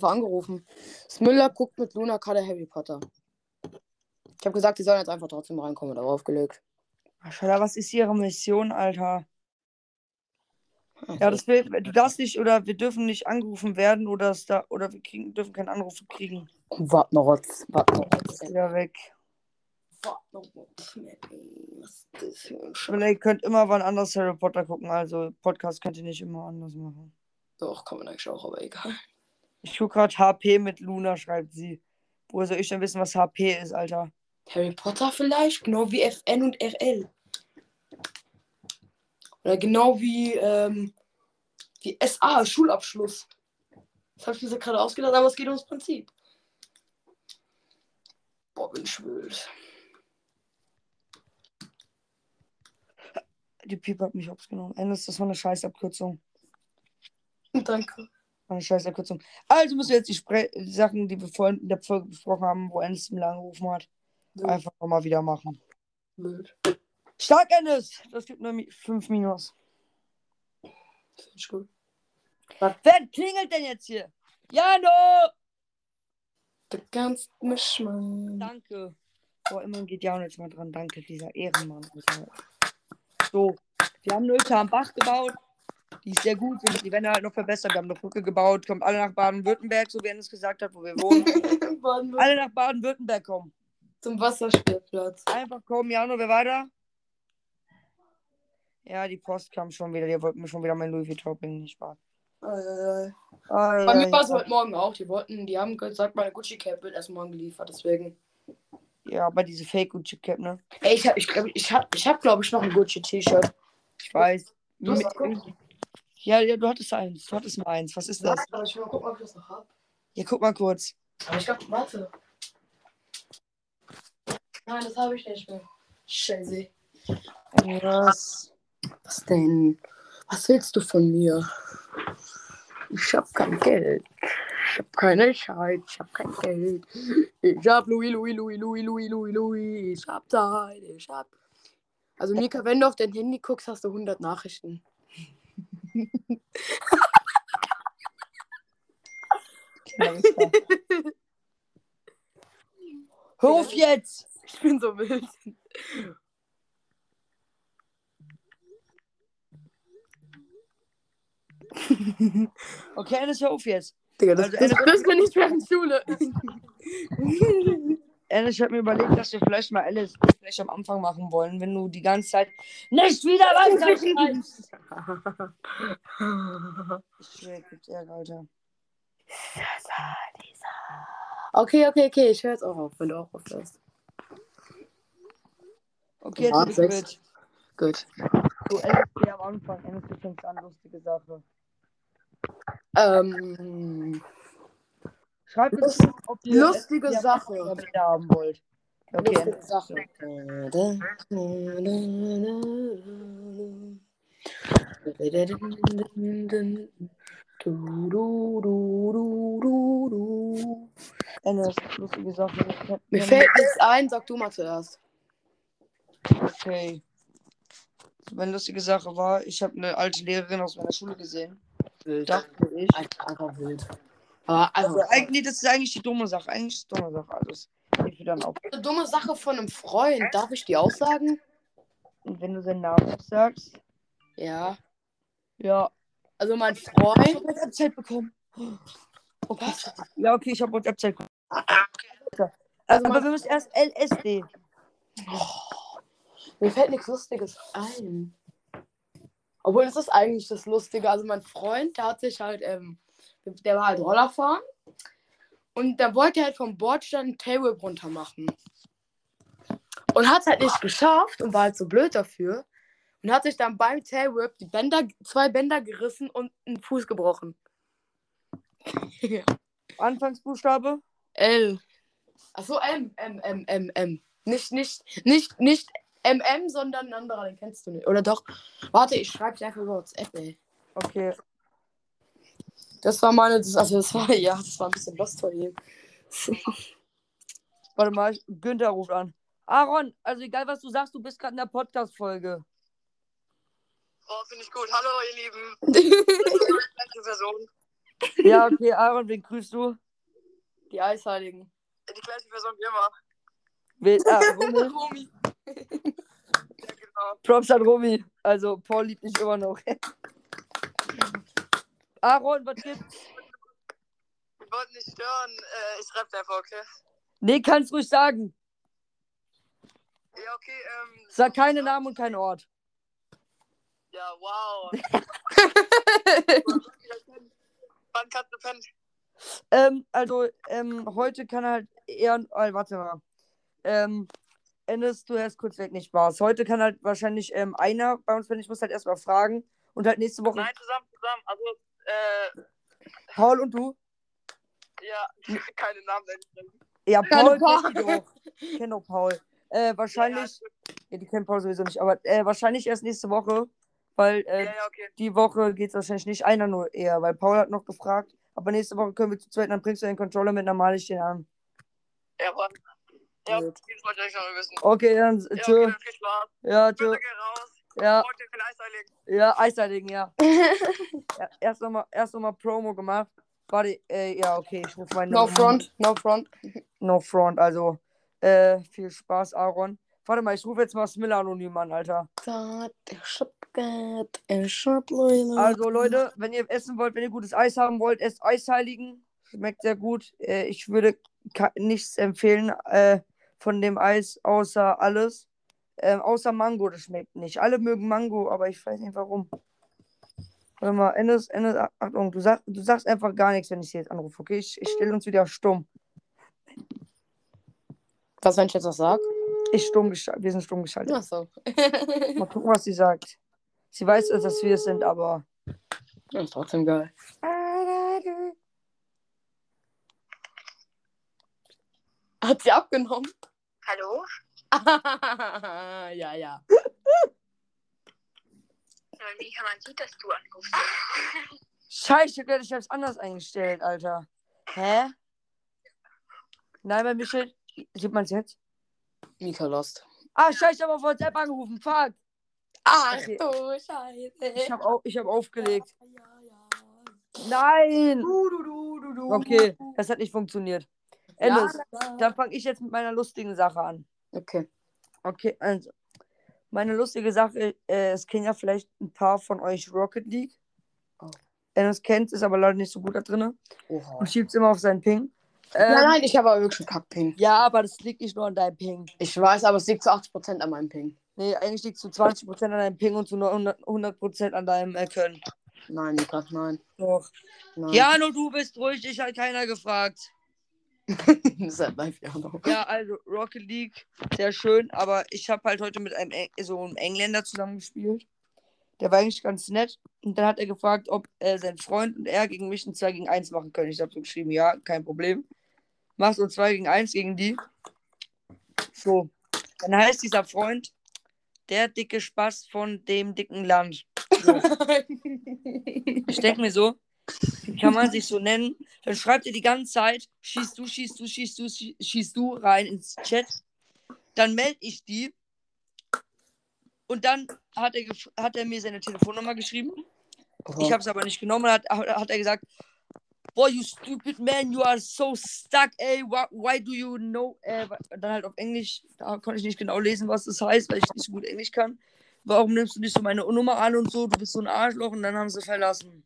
einfach angerufen. Smüller guckt mit Luna gerade Harry Potter. Ich habe gesagt, die sollen jetzt einfach trotzdem reinkommen oder aufgelegt. Schala, was ist ihre Mission, Alter? Also, Ja, das will, du darfst nicht oder wir dürfen nicht angerufen werden oder es da oder wir kriegen, dürfen keinen Anruf kriegen. Wart noch Rotz. Wart noch wieder weg. Scheiß? Vielleicht könnt immer wann anders Harry Potter gucken, also Podcast könnt ihr nicht immer anders machen. Doch, kann man eigentlich auch, aber egal. Ich gucke gerade HP mit Luna, schreibt sie. Woher soll ich denn wissen, was HP ist, Alter? Harry Potter vielleicht? Genau wie FN und RL. Oder genau wie, ähm, wie SA, Schulabschluss. Das habe ich mir so gerade ausgedacht, aber es geht ums Prinzip. Boah, bin ich wild. Die Pieper hat mich hops genommen. Endes, das war eine Scheißabkürzung. Danke. Eine Scheißabkürzung. Also müssen wir jetzt die, Spre die Sachen, die wir vorhin in der Folge besprochen haben, wo Endes mir angerufen hat, einfach nochmal wieder machen. Wild. Stark, Endes! Das gibt nur 5 Minus. Finde ich gut. Wer klingelt denn jetzt hier? Jano! Du kannst mich mal. Danke. Boah, immerhin geht Jano jetzt mal dran. Danke, dieser Ehrenmann. So, wir haben eine Hütte am Bach gebaut. Die ist sehr gut. Die Wände halt noch verbessern. Wir haben eine Brücke gebaut. Kommt alle nach Baden-Württemberg, so wie er es gesagt hat, wo wir wohnen. Alle nach Baden-Württemberg kommen. Zum Wasserspielplatz. Einfach kommen, Jano, wer weiter? Ja, die Post kam schon wieder. Die wollten mir schon wieder mein Louis Vuitton bringen. Nicht wahr? Äh, Bei mir war es heute Morgen auch. Die wollten, die haben gesagt, meine Gucci Cap wird erst morgen geliefert. Deswegen. ja, aber diese Fake Gucci Cap, ne? Ey, ich hab, ich glaube, ich hab, ich hab, glaube ich, noch ein Gucci T-Shirt. Ich weiß. Du hast Mit-. Ja, ja, du hattest eins. Du hattest mal eins. Was ist das? Aber ich will mal gucken, ob ich das noch hab. Ja, guck mal kurz. Aber ich glaube, warte. Nein, das habe ich nicht mehr. Scheiße. Was? Was denn? Was willst du von mir? Ich hab kein Geld. Ich hab keine Zeit. Ich hab kein Geld. Ich hab Louis, Louis, Louis, Louis, Louis, Louis, Louis. Ich hab Zeit. Ich hab. Also, Mika, wenn du auf dein Handy guckst, hast du 100 Nachrichten. Hör auf jetzt! Ich bin so wild. Okay, Ennis, hör auf jetzt. Digga, das, Also, das, eine- das bin ich während Schule. Ennis, ich hab mir überlegt, dass wir vielleicht mal Alice vielleicht am Anfang machen wollen, wenn du die ganze Zeit nicht wieder weiter schreibst. Ich schwör, gibt's Ärger, Alter. okay, okay, okay. Ich höre jetzt auch auf, wenn du auch aufhörst. Okay, jetzt wird sechs. wild. Gut. So, geh am Anfang. Ennis, du fängst an, lustige Sache. Ähm, Schreibt uns, Lust- ob ihr lustige ja, Sache. wieder haben wollt. Okay, lustige. Sache. Ennis, lustige Sache. Mir fällt nichts ein, sag du mal zuerst. Okay. Meine lustige Sache war, ich habe eine alte Lehrerin aus meiner Schule gesehen. Wild. Dachte ich. Einfach, wild. Aber Also, also, eigentlich, das ist eigentlich die dumme Sache. Eigentlich ist die dumme Sache. Das geht wieder auf. eine dumme Sache von einem Freund. Darf ich die auch sagen? Und wenn du seinen Namen sagst, Ja. Ja. Also mein Ich Freund. habe WhatsApp bekommen. Oh Gott. Ja, okay, ich habe WhatsApp bekommen. Also Aber wir müssen erst LSD. mir fällt nichts Lustiges ein. Obwohl, das ist eigentlich das Lustige. Also mein Freund, der hat sich halt, ähm, der war halt Roller fahren. Und da wollte er halt vom Bordstein einen Tailwhip runter machen. Und hat es halt nicht geschafft und war halt so blöd dafür. Und hat sich dann beim Tailwhip die Bänder, zwei Bänder gerissen und einen Fuß gebrochen. ja. Anfangsbuchstabe? L. Achso, M, M, M, M, M. Nicht, nicht, nicht, nicht MM, sondern ein anderer, den kennst du nicht. Oder doch? Warte, ich schreibe dir einfach über WhatsApp, ey. Okay. Das war meine, das, also das war, ja, das war ein bisschen lost von ihm. Warte mal, Günther ruft an. Aaron, also egal was du sagst, du bist gerade in der Podcast-Folge. Oh, finde ich gut. Hallo, ihr Lieben. Gleiche Person. Ja, okay, Aaron, wen grüßt du? Die Eisheiligen. Die gleiche Person wie immer. Wen, ah, Romy. Romy. Ja, genau. Props an Romy. Also, Paul liebt mich immer noch. Aaron, was gibt's? Wir wollten nicht stören. Äh, ich rappe einfach, okay? Nee, kannst ruhig sagen. Ja, okay, ähm. Sag keine Namen und keinen Ort. Ja, wow. Wann kannst du pennen? Ähm, also, ähm, heute kann halt eher. Oh, warte mal. Ähm, Ennis, du hast kurz weg, nicht Spaß. Heute kann halt wahrscheinlich ähm, einer bei uns, wenn ich muss halt erstmal fragen. Und halt nächste Woche Nein, zusammen, zusammen. Also, äh, Paul und du. ja, keine Namen nennen. Ja, Paul kennt die doch. Paul. Äh, wahrscheinlich. Ja, Ja, die kennt Paul sowieso nicht, aber äh, wahrscheinlich erst nächste Woche, weil ja, äh, ja, okay. die Woche geht es wahrscheinlich nicht einer nur eher, weil Paul hat noch gefragt, aber nächste Woche können wir zu zweit, dann bringst du den Controller mit, dann male ich den an. Ja, Mann. Ja, Gut. das wollte ich noch wissen. Okay, dann Ja, okay, tschö. dann viel Spaß. Ja, tschö. Raus. Ja, ja, Eisheiligen, ja. ja erst nochmal erst noch mal Promo gemacht. Warte, äh, ja, okay, ich rufe meine No Nummer- front, no front. No front, also äh, viel Spaß, Aaron. Warte mal, ich rufe jetzt mal Smiller anonym an, Alter. Ich hab Geld, Leute. Also Leute, wenn ihr essen wollt, wenn ihr gutes Eis haben wollt, esst Eisheiligen. Schmeckt sehr gut. Äh, ich würde nichts empfehlen äh, von dem Eis, außer alles. Ähm, außer Mango, das schmeckt nicht. Alle mögen Mango, aber ich weiß nicht warum. Warte mal, Endes, Endes, Achtung, du, sag, du sagst einfach gar nichts, wenn ich sie jetzt anrufe, okay? Ich, ich stelle uns wieder stumm. Was, wenn ich jetzt was sag? Ich stumm geschaltet, wir sind stumm geschaltet. Achso. Mal gucken, was sie sagt. Sie weiß, dass wir es sind, aber. Das ist trotzdem geil. Hat sie abgenommen? Hallo? ja, ja. Wie kann man sieht, dass du anrufst? Scheiße, Gott, ich hab's anders eingestellt, Alter. Hä? Nein, bei Michel. Sieht man's jetzt? Mika lost. Ah, scheiße, ich hab auf WhatsApp angerufen. Fuck. Ach Okay. du Scheiße. Ich hab, au ich hab aufgelegt. Ja, ja. Nein! Du, du, du, du, du. Okay, das hat nicht funktioniert. Ja, Alice, ja. dann fange ich jetzt mit meiner lustigen Sache an. Okay. Okay, also. Meine lustige Sache, äh, es kennen ja vielleicht ein paar von euch Rocket League. Oh. Ennis kennt, ist aber leider nicht so gut da drin Oha. und schiebt's immer auf seinen Ping. Ähm, Nein, nein, ich habe aber wirklich einen Kackping. Ja, aber das liegt nicht nur an deinem Ping. Ich weiß, aber es liegt zu 80% an meinem Ping. Nee, eigentlich liegt zu 20% an deinem Ping und zu nur 100%, 100 an deinem äh, Können. Nein, Mika, nein. Doch. nein. Ja, nur du bist ruhig, dich hat keiner gefragt. halt live, ja. noch. Ja, also Rocket League, sehr schön, aber ich habe halt heute mit einem, Eng- so einem Engländer zusammengespielt. Der war eigentlich ganz nett. Und dann hat er gefragt, ob äh, sein Freund und er gegen mich ein 2 gegen 1 machen können. Ich habe so geschrieben, ja, kein Problem. Machst du 2 gegen 1 gegen die. So. Dann heißt dieser Freund, der dicke Spaß von dem dicken Land. So. Ich denke mir so, kann man sich so nennen? Dann schreibt er die ganze Zeit, schießt du, schießt du, schießt du, schie- schießt du rein ins Chat. Dann melde ich die. Und dann hat er, hat er mir seine Telefonnummer geschrieben. Ich habe es aber nicht genommen. Hat, hat er gesagt, Boy, you stupid man, you are so stuck, ey. Why, why do you know? Äh, dann halt auf Englisch. Da konnte ich nicht genau lesen, was das heißt, weil ich nicht so gut Englisch kann. Warum nimmst du nicht so meine Nummer an und so? Du bist so ein Arschloch und dann haben sie verlassen.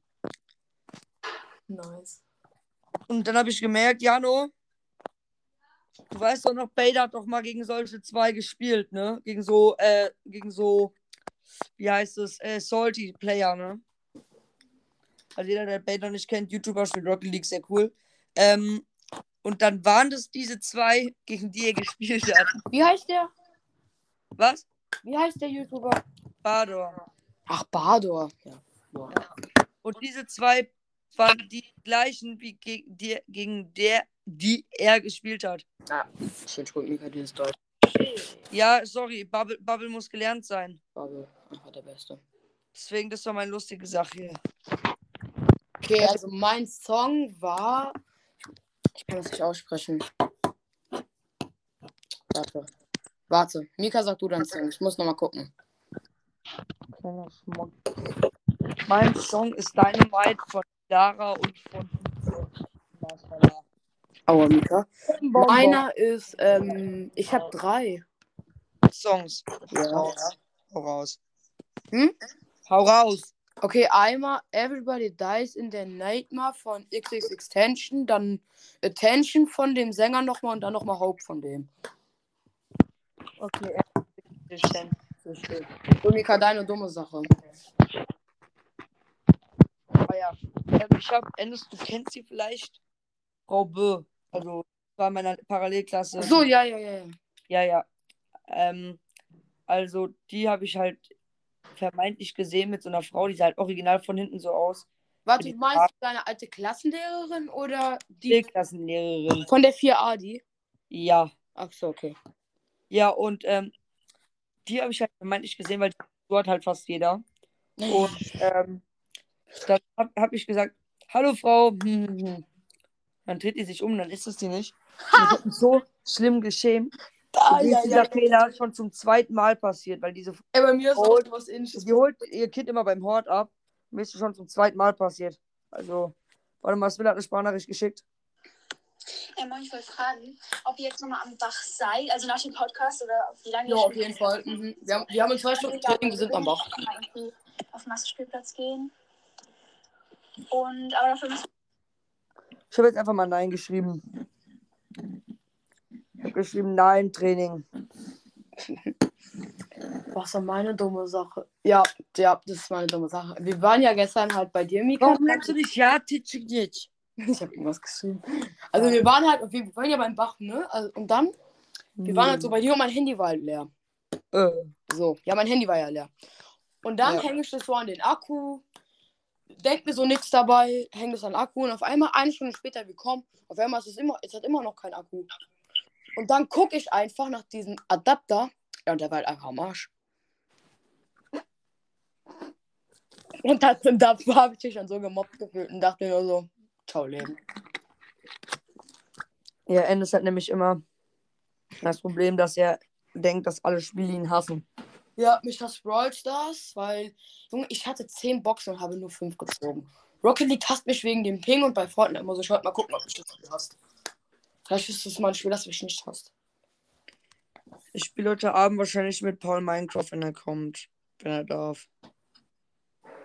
Nice. Und dann habe ich gemerkt, Jano, du weißt doch noch, Bader hat doch mal gegen solche zwei gespielt, ne? Gegen so, äh, gegen so, wie heißt es, äh, Salty Player, ne? Also jeder, der Bader nicht kennt, YouTuber spielt Rocket League, sehr cool. Ähm, und dann waren das diese zwei, gegen die er gespielt hat. Wie heißt der? Was? Wie heißt der YouTuber? Bador. Ach, Bador. Ja. Boah. Und diese zwei waren die gleichen, wie gegen, die, gegen der, die er gespielt hat. Ah, shit, gut, Mika, dieses Deutsch. Ja, sorry, Bubble, Bubble muss gelernt sein. Bubble, einfach der Beste. Deswegen, das war meine lustige Sache hier. Okay, also mein Song war. Ich kann es nicht aussprechen. Warte. Warte. Mika, sag du deinen Song. Ich muss nochmal gucken. Mein Song ist Dynamite von Lara und von Aua, Mika. Meiner ist, ähm, ich habe drei. Songs. Ja. Raus. Hau raus. Hm? Hau raus. Okay, einmal Everybody Dies in the Nightmare von XXX Tension, dann Attention von dem Sänger nochmal und dann nochmal Hope von dem. Okay, er So, Mika, deine dumme Sache. Ah ja. Ähm, ich hab, Ennis, du kennst sie vielleicht? Frau Bö. Also, war in meiner Parallelklasse. Ach so, ja, ja, ja. ja. Ja, ja. Ähm, also, die habe ich halt vermeintlich gesehen mit so einer Frau, die sah halt original von hinten so aus. Warte, Die du meinst du deine alte Klassenlehrerin oder die Klassenlehrerin. von der 4a, die? Ja. Ach so, okay. Ja, und ähm, die habe ich halt vermeintlich gesehen, weil so hat halt fast jeder. Und ähm, dann habe hab ich gesagt, hallo Frau. Dann dreht die sich um, dann ist es die nicht. Und ich habe mich so schlimm geschämt. Ah, ja, ist dieser ja. Fehler schon zum zweiten Mal passiert, weil diese Ey, bei mir ist Oh, auch was ähnliches. die holt ihr Kind immer beim Hort ab. Mir ist schon zum zweiten Mal passiert. Also, warte mal, Svilla hat eine Sprachnachricht geschickt. Ähm, ich wollte fragen, ob ihr jetzt nochmal am Bach seid, also nach dem Podcast oder auf wie lange Ja, ihr auf schon- jeden Fall. Mhm. Wir, haben, wir haben in zwei Stunden Training, wir sind am Bach. Auf den Massenspielplatz gehen. Und aber dafür müssen Ich habe jetzt einfach mal Nein geschrieben. Ich habe geschrieben Nein, Training. Was war meine dumme Sache? Ja, ja, das ist meine dumme Sache. Wir waren ja gestern halt bei dir, Mika. Warum nennst du dich ja Titschitsch? Ich habe irgendwas geschrieben. Also wir waren halt, wir waren ja beim Bach, ne? Also, und dann, wir waren halt so bei dir und mein Handy war halt leer. Äh, So, ja, mein Handy war ja leer. Und dann Ja. hänge ich das so an den Akku, denk mir so nichts dabei, hänge das an den Akku und auf einmal eine Stunde später, wir kommen, auf einmal ist es immer, es hat immer noch kein Akku. Und dann gucke ich einfach nach diesem Adapter, ja, und der war halt einfach am Arsch. Und da, und da habe ich mich schon so gemobbt gefühlt und dachte mir nur so, ciao Leben. ja, Ennis hat nämlich immer das Problem, dass er denkt, dass alle Spiele ihn hassen. Ja, mich hasst Brawl Stars, weil, Junge, ich hatte 10 Boxen und habe nur 5 gezogen. Rocket League hasst mich wegen dem Ping und bei Fortnite immer so, schaut mal gucken, ob mich das hasst. Vielleicht ist es mal ein Spiel, das mich nicht hasst. Ich spiele heute Abend wahrscheinlich mit Paul Minecraft, wenn er kommt. Wenn er darf.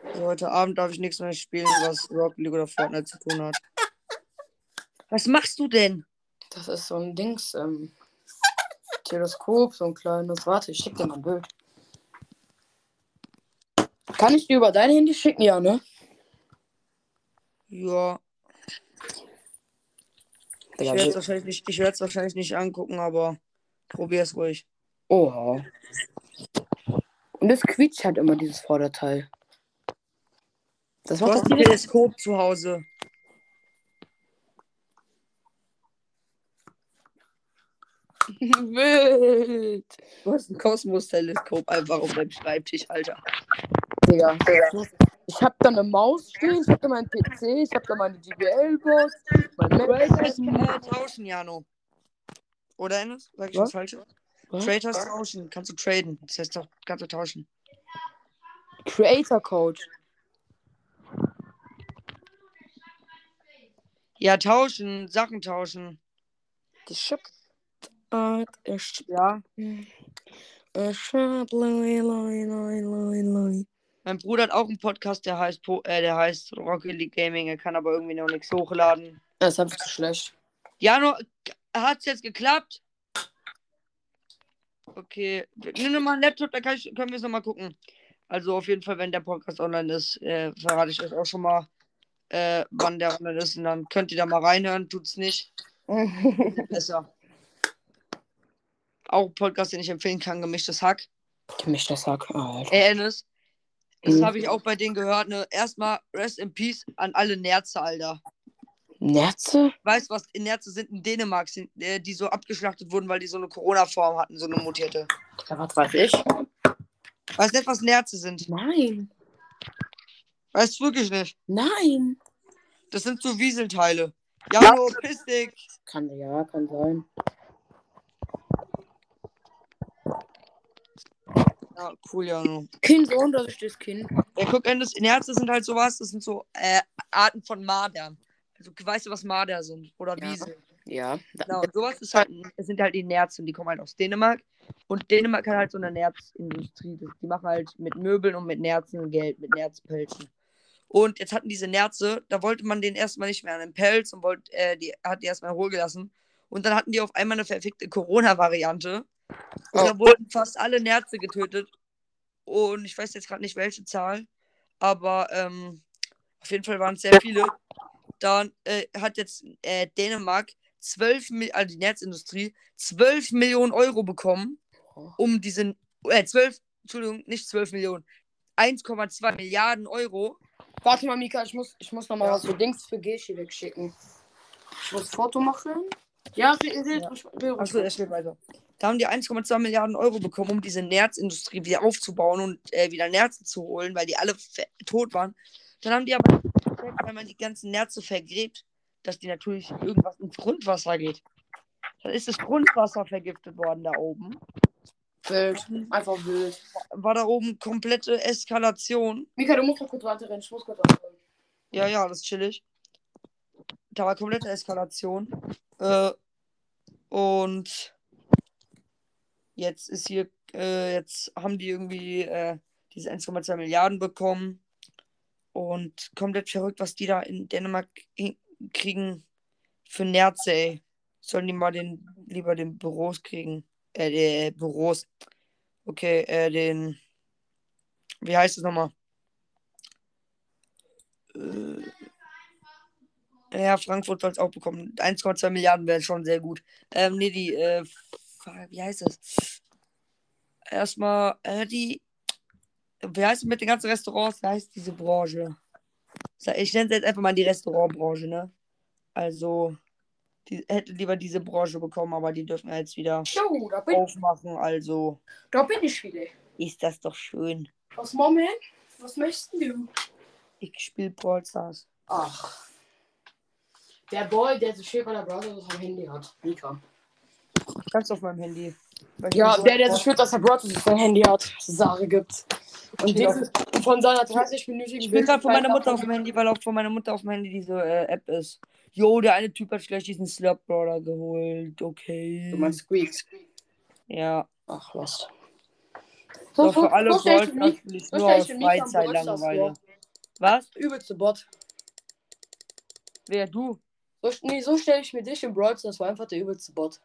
Also heute Abend darf ich nichts mehr spielen, was Rocket League oder Fortnite zu tun hat. Was machst du denn? Das ist so ein Dings, ähm, Teleskop, so ein kleines. Warte, ich schick dir mal ein Bild. Kann ich dir über dein Handy schicken? Ja, ne? Ja, ich Digga, werde es wahrscheinlich, nicht- ich wahrscheinlich nicht angucken, aber probier's ruhig. Oha. Und es quietscht halt immer dieses Vorderteil. Das hast das ein Teleskop zu Hause. wild. Du hast ein Kosmos-Teleskop einfach auf deinem Schreibtisch, Alter. Digga. Ich hab da eine Maus stehen, ich hab da meinen PC, ich hab da meine GBL-Box, mein Traders äh, tauschen, Jano. Oder Ennis? Sag ich Was? das? Was? Traders tauschen. Kannst du traden. Das heißt doch, kannst du tauschen. Creator Code. Ja, tauschen. Sachen tauschen. Geschickt. Ich, Ja. ich hab Loi, Loi, Loi, Loi, Loi. Mein Bruder hat auch einen Podcast, der heißt, Po- äh, der heißt Rocket League Gaming. Er kann aber irgendwie noch nichts hochladen. Das ist einfach zu schlecht. Jano, hat's jetzt geklappt? Okay. Nimm noch mal einen Laptop, da ich, können wir es nochmal gucken. Also auf jeden Fall, wenn der Podcast online ist, äh, verrate ich euch auch schon mal, äh, wann der online ist. Und dann könnt ihr da mal reinhören. Tut's nicht. Besser. Auch ein Podcast, den ich empfehlen kann, gemischtes Hack. Gemischtes Hack. Alter. Ey, Ennis, das Mhm. habe ich auch bei denen gehört. Ne? Erstmal Rest in Peace an alle Nerze, Alter. Nerze? Weißt du, was Nerze sind in Dänemark, sind, äh, die so abgeschlachtet wurden, weil die so eine Corona-Form hatten, so eine mutierte. Ja, was weiß ich? Weißt nicht, was Nerze sind? Nein. Weißt du wirklich nicht? Nein. Das sind so Wieselteile. Jano, piss dich. Kann, ja, kann sein. Ja, cool, Jano. Kind so und das ist das Kind. Ja, guck, Ennis, Nerze sind halt sowas, das sind so äh, Arten von Mardern. Also, weißt du, was Marder sind? Oder Ja. Wiesel? Ja. Genau, und sowas ist halt, es sind halt die Nerze und die kommen halt aus Dänemark. Und Dänemark hat halt so eine Nerzindustrie. Das- Die machen halt mit Möbeln und mit Nerzen Geld, mit Nerzpelzen. Und jetzt hatten diese Nerze, da wollte man den erstmal nicht mehr an den Pelz und wollte, äh, die hat die erstmal in Ruhe gelassen. Und dann hatten die auf einmal eine verfickte Corona-Variante. Und Oh. da wurden fast alle Nerze getötet. Und ich weiß jetzt gerade nicht welche Zahl, aber ähm, auf jeden Fall waren es sehr viele. Dann äh, hat jetzt äh, Dänemark 12, Mil- also die Netzindustrie, 12 Millionen Euro bekommen, um diesen, äh, 12, Entschuldigung, nicht 12 Millionen, 1,2 Milliarden Euro. Warte mal, Mika, ich muss, ich muss noch mal Ja. was für Dings für Geschi wegschicken. Ich muss Foto machen. Ja, red, red, Ja. Achso, er steht weiter. Da haben die 1,2 Milliarden Euro bekommen, um diese Nerzindustrie wieder aufzubauen und äh, wieder Nerze zu holen, weil die alle tot waren. Dann haben die aber, wenn man die ganzen Nerze vergräbt, dass die natürlich irgendwas ins Grundwasser geht. Dann ist das Grundwasser vergiftet worden da oben. Wild. Einfach wild. War da oben komplette Eskalation. Mika, du musst noch kurz weiterrennen. Ich muss kurz weiterrennen. Ja, ja, das ist chillig. Da war komplette Eskalation. Äh, und jetzt ist hier, äh, jetzt haben die irgendwie äh, diese 1,2 Milliarden bekommen. Und komplett verrückt, was die da in Dänemark kriegen für Nerze, ey. Sollen die mal den, lieber den Büros kriegen. Äh, die Büros. Okay, äh, den. Wie heißt es nochmal? Äh, ja, Frankfurt soll es auch bekommen. 1,2 Milliarden wäre schon sehr gut. Ähm, nee, die, äh, fuck, wie heißt das? Erstmal, äh, die, wie heißt es mit den ganzen Restaurants? Wie heißt diese Branche? Ich nenne es jetzt einfach mal die Restaurantbranche, ne? Also, die hätte lieber diese Branche bekommen, aber die dürfen jetzt wieder Jo, aufmachen, also da bin ich wieder. ist das doch schön. Was, Moment? Was möchtest du? Ich spiele Brawl Stars. Ach. Der Boy, der so schön der Browser am Handy hat. Mika. Ganz auf meinem Handy. Ja, der, der so Brawl- schön, dass Browser das am Handy hat. Sache gibt. Und, dieses, von seiner 30-minütigen Ich bin gerade von meiner Mutter auf dem Handy, weil auch von meiner Mutter auf dem Handy diese äh, App ist. Jo, der eine Typ hat gleich diesen Slurp Brawler geholt. Okay. Du meinst Squeak. Ja. Ach, was. So, für alle so stell ich Brawl mir Stars Mich- spiele ich so nur aus Freizeit Langeweile. Was? Übelste Bot. Wer, du? So, nee, so stelle ich mir dich im Brawl Stars, war einfach der übelste Bot.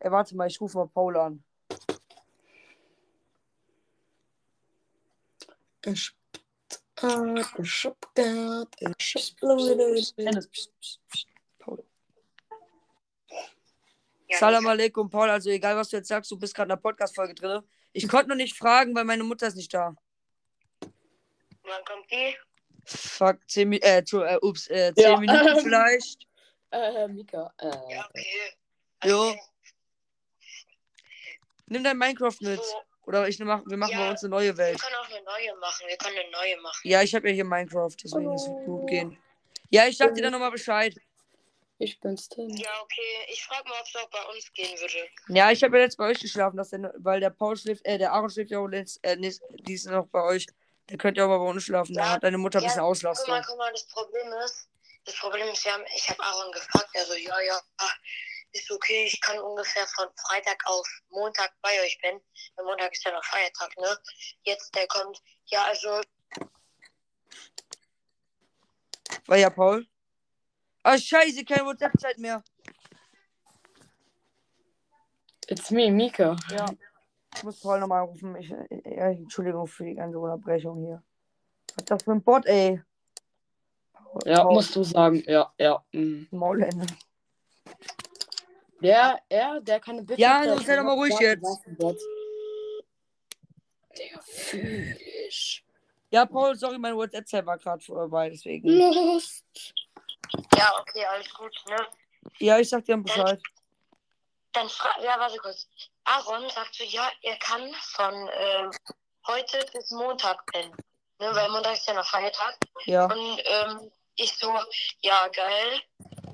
Ey, warte mal, ich rufe mal Paul an. Ich psst. Paul. Salam alaikum, Paul. Also, egal was du jetzt sagst, du bist gerade in der Podcast-Folge drin. Ich konnte noch nicht fragen, weil meine Mutter ist nicht da. Wann kommt die? Fuck, 10 Minuten, äh, äh, ups, äh, 10 Ja. Minuten vielleicht. Äh, Mika, äh. Ja, okay. Jo. Nimm dein Minecraft mit. So, Oder ich mach, wir machen Ja. bei uns eine neue wir Welt. können auch eine neue machen. Wir können eine neue machen. Ja, ich habe ja hier Minecraft, deswegen ist es gut gehen. Ja, ich sag dir dann nochmal Bescheid. Ich bin's Tim. Ja, okay. Ich frage mal, ob es auch bei uns gehen würde. Ja, ich habe ja jetzt bei euch geschlafen, dass der, weil der Paul schläft, äh, der Aaron schläft ja auch jetzt, äh, nicht, die ist noch bei euch. Der könnt ja auch mal bei uns schlafen. Da Ja. hat deine Mutter ein Ja, bisschen Guck Auslastung. mal, guck mal, das Problem ist, das Problem ist, wir haben, ich habe Aaron gefragt, er so, ja, ja, ah, ist okay, ich kann ungefähr von Freitag auf Montag bei euch bin. Weil Montag ist ja noch Feiertag, ne? Jetzt, der kommt, ja, also, War ja Paul. Ah, scheiße, keine WhatsApp-Zeit mehr. It's me, Mika. Ja. Ich muss Paul nochmal rufen. Ich, äh, ja, Entschuldigung für die ganze Unterbrechung hier. Was ist das für ein Bot, ey? Ja, Paul. musst du sagen. Ja, ja. mm. Maulende. Der, er, der kann eine Bitte. Ja, nun sei doch mal ruhig jetzt. Digga, fühl ich. Ja, Paul, sorry, mein WhatsApp-Zeit war gerade vorbei, deswegen. Lust. ja, okay, alles gut, ne? Ja, ich sag dir Bescheid. Dann frag, ja, warte kurz. Aaron sagt so, ja, er kann von ähm, heute bis Montag pennen. Ne, weil Montag ist ja noch Feiertag. Ja. Und ähm, ich so, ja, geil.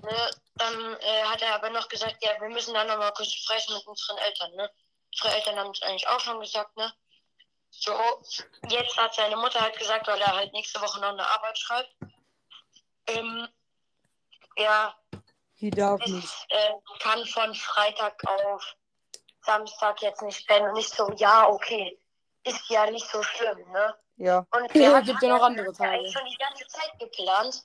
Ne, dann äh, hat er aber noch gesagt, ja, wir müssen dann nochmal kurz sprechen mit unseren Eltern. Ne? Unsere Eltern haben es eigentlich auch schon gesagt, ne? So, jetzt hat seine Mutter halt gesagt, weil er halt nächste Woche noch eine Arbeit schreibt. Ähm, ja, Die darf ich nicht. äh, kann von Freitag auf Samstag jetzt nicht pennen. Und ich so, ja, okay. Ist ja nicht so schlimm, ne? Ja. Und Ja, gibt ja noch andere Tage. eigentlich schon die ganze Zeit geplant.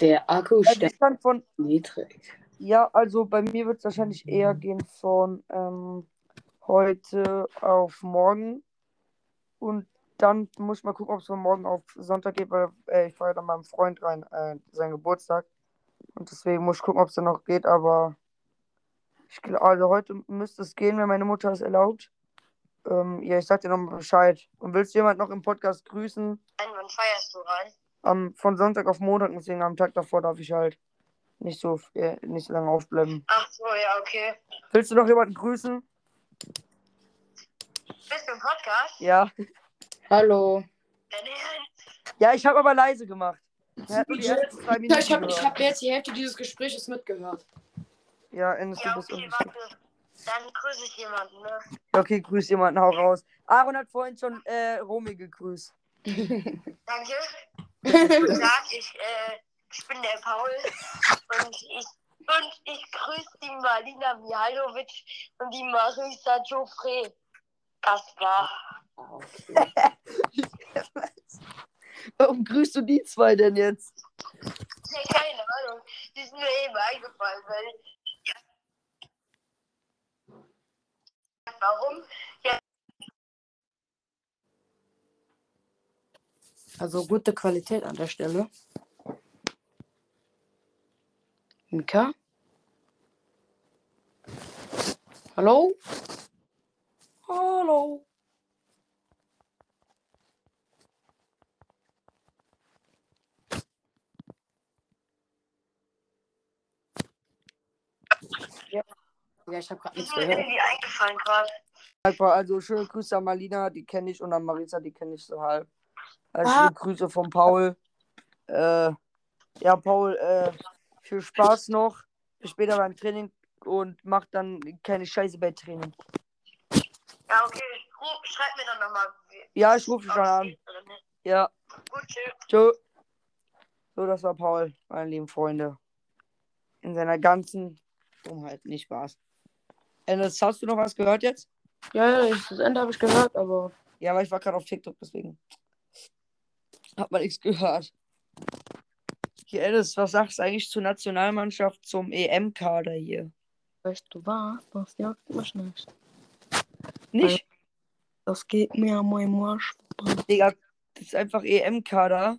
Der Akku also kann von. niedrig. Ja, also bei mir wird es wahrscheinlich eher gehen von ähm, heute auf morgen. Und dann muss ich mal gucken, ob es von morgen auf Sonntag geht, weil äh, ich fahre dann meinem Freund rein, äh, seinen Geburtstag. Und deswegen muss ich gucken, ob es dann noch geht, aber ich glaube, also heute müsste es gehen, wenn meine Mutter es erlaubt. Ähm, ja, ich sag dir nochmal Bescheid. Und willst du jemand noch im Podcast grüßen? Nein, wann feierst du rein? Am, von Sonntag auf Montag, deswegen am Tag davor darf ich halt nicht so, äh, nicht so lange aufbleiben. Ach so, ja, okay. Willst du noch jemanden grüßen? Bist du im Podcast? Ja. Hallo. Ja, ich habe aber leise gemacht. Minuten Ich habe hab jetzt die Hälfte dieses Gesprächs mitgehört. Ja, Ennis, du Ja, bist okay, warte. Dann grüße ich jemanden, ne? Okay, grüß jemanden, hau raus. Aaron hat vorhin schon äh, Romy gegrüßt. Danke. Ich sag, ich, äh, ich bin der Paul und ich, und ich grüße die Marina Mihailovic und die Marisa Joffre. Kaspar. Okay. Warum grüßt du die zwei denn jetzt? Ja, keine Ahnung. Die sind mir eben eingefallen, weil. Warum? Also gute Qualität an der Stelle. Mika? Hallo? Hallo? Ja. Ja, ich habe gerade nichts sind mir gehört. irgendwie eingefallen gerade. Also schöne Grüße an Marlina, die kenne ich, und an Marisa, die kenne ich so halb. Also Ah. Grüße von Paul. Äh, ja, Paul, äh, viel Spaß noch. Bis später beim Training und mach dann keine Scheiße bei Training. Ja, okay. Ruf, schreib mir dann nochmal. Ja, ich rufe dich schon an. Ja, Gut, tschüss. tschö. So, das war Paul, meine lieben Freunde. In seiner ganzen Dummheit, nicht Spaß. Ennis, hast du noch was gehört jetzt? Ja, ja, das Ende habe ich gehört, aber Ja, aber ich war gerade auf TikTok, deswegen hat man nichts gehört. Hier, Ennis, was sagst du eigentlich zur Nationalmannschaft, zum EM-Kader hier? weißt du was? Das jagt mich nicht. Nicht, Das geht mir Marsch. vorbei. Digga, das ist einfach EM-Kader.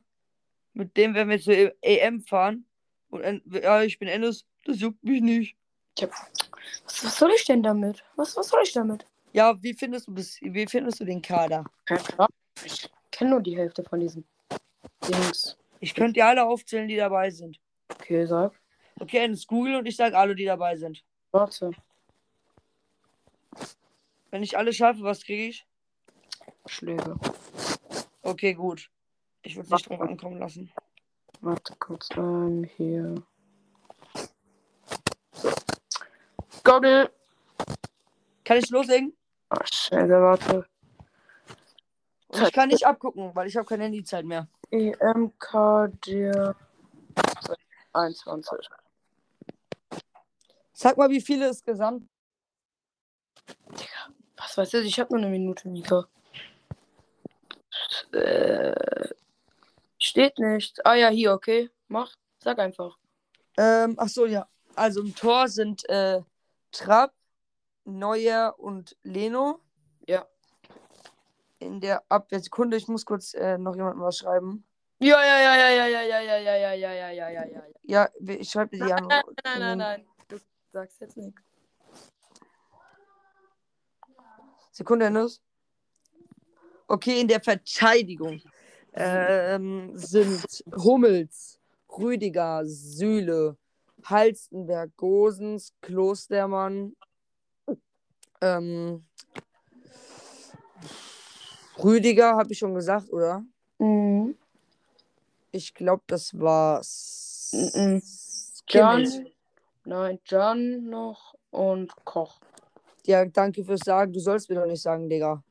Mit dem werden wir zur EM fahren. Und ja, ich bin Ennis, das juckt mich nicht. Was, was soll ich denn damit? Was, was soll ich damit? Ja, wie findest du das? Wie findest du den Kader? Ich kenne nur die Hälfte von diesen Dings. Ich könnte dir alle aufzählen, die dabei sind. Okay, sag. Okay, Ennis, Google und ich sage alle, die dabei sind. Warte. Wenn ich alle schaffe, was kriege ich? Schläge. Okay, gut. Ich würde es nicht drauf ankommen lassen. Warte kurz. Ähm, hier. So. Goggle. Kann ich loslegen? Ach, scheiße, warte. Und ich kann nicht abgucken, weil ich habe keine Handyzeit mehr. EMK der 21. Sag mal, wie viele es gesamt Was weiß ich, ich habe nur eine Minute, Mika. Äh, steht nicht. Ah ja, hier, okay. Mach. Sag einfach. Ähm, ach so, ja. Also im Tor sind äh, Trapp, Neuer und Leno. Ja. In der Abwehr. Sekunde, ich muss kurz äh, noch jemandem was schreiben. Ja, ja, ja, ja, ja, ja, ja, ja, ja, ja, ja, ja, ja, ja. Ja, ich schreibe dir die an. Nein, nein, nein, nein. Du sagst jetzt nichts. Sekunde, Hennes. Okay, in der Verteidigung ähm, sind Hummels, Rüdiger, Süle, Halstenberg, Gosens, Klostermann, ähm, Rüdiger, habe ich schon gesagt, oder? Mhm. Ich glaube, das war's. Mhm. John. Nein, John noch und Koch. Ja, danke fürs Sagen. Du sollst mir doch nicht sagen, Digga.